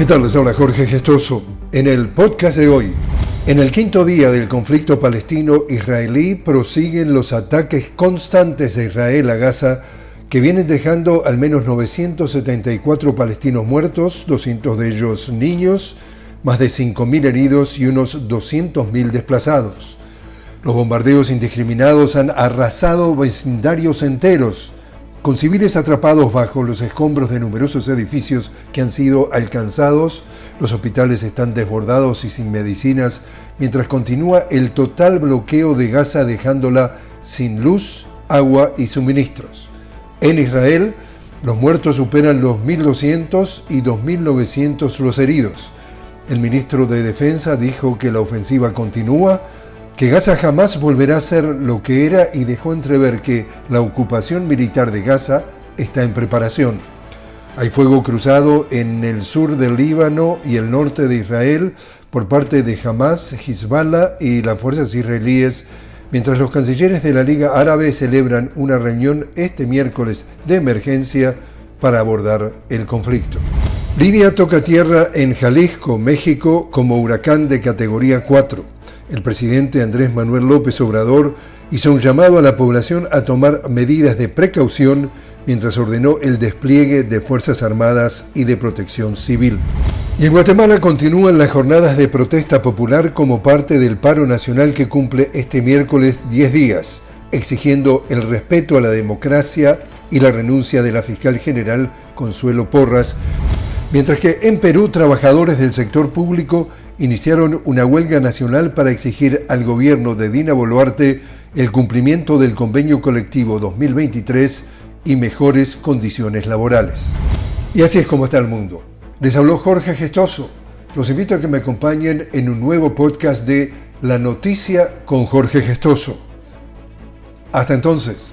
¿Qué tal? Les Jorge Gestoso. En el podcast de hoy, en el quinto día del conflicto palestino-israelí prosiguen los ataques constantes de Israel a Gaza que vienen dejando al menos 974 palestinos muertos, 200 de ellos niños, más de 5.000 heridos y unos 200.000 desplazados. Los bombardeos indiscriminados han arrasado vecindarios enteros, con civiles atrapados bajo los escombros de numerosos edificios que han sido alcanzados, los hospitales están desbordados y sin medicinas, mientras continúa el total bloqueo de Gaza dejándola sin luz, agua y suministros. En Israel, los muertos superan los 1.200 y 2.900 los heridos. El ministro de Defensa dijo que la ofensiva continúa, que Gaza jamás volverá a ser lo que era y dejó entrever que la ocupación militar de Gaza está en preparación. Hay fuego cruzado en el sur del Líbano y el norte de Israel por parte de Hamas, Hezbollah y las fuerzas israelíes, mientras los cancilleres de la Liga Árabe celebran una reunión este miércoles de emergencia para abordar el conflicto. Lidia toca tierra en Jalisco, México, como huracán de categoría 4 el presidente Andrés Manuel López Obrador hizo un llamado a la población a tomar medidas de precaución mientras ordenó el despliegue de Fuerzas Armadas y de Protección Civil. Y en Guatemala continúan las jornadas de protesta popular como parte del paro nacional que cumple este miércoles 10 días, exigiendo el respeto a la democracia y la renuncia de la fiscal general Consuelo Porras, mientras que en Perú trabajadores del sector público iniciaron una huelga nacional para exigir al gobierno de Dina Boluarte el cumplimiento del convenio colectivo 2023 y mejores condiciones laborales. Y así es como está el mundo. Les habló Jorge Gestoso. Los invito a que me acompañen en un nuevo podcast de La Noticia con Jorge Gestoso. Hasta entonces.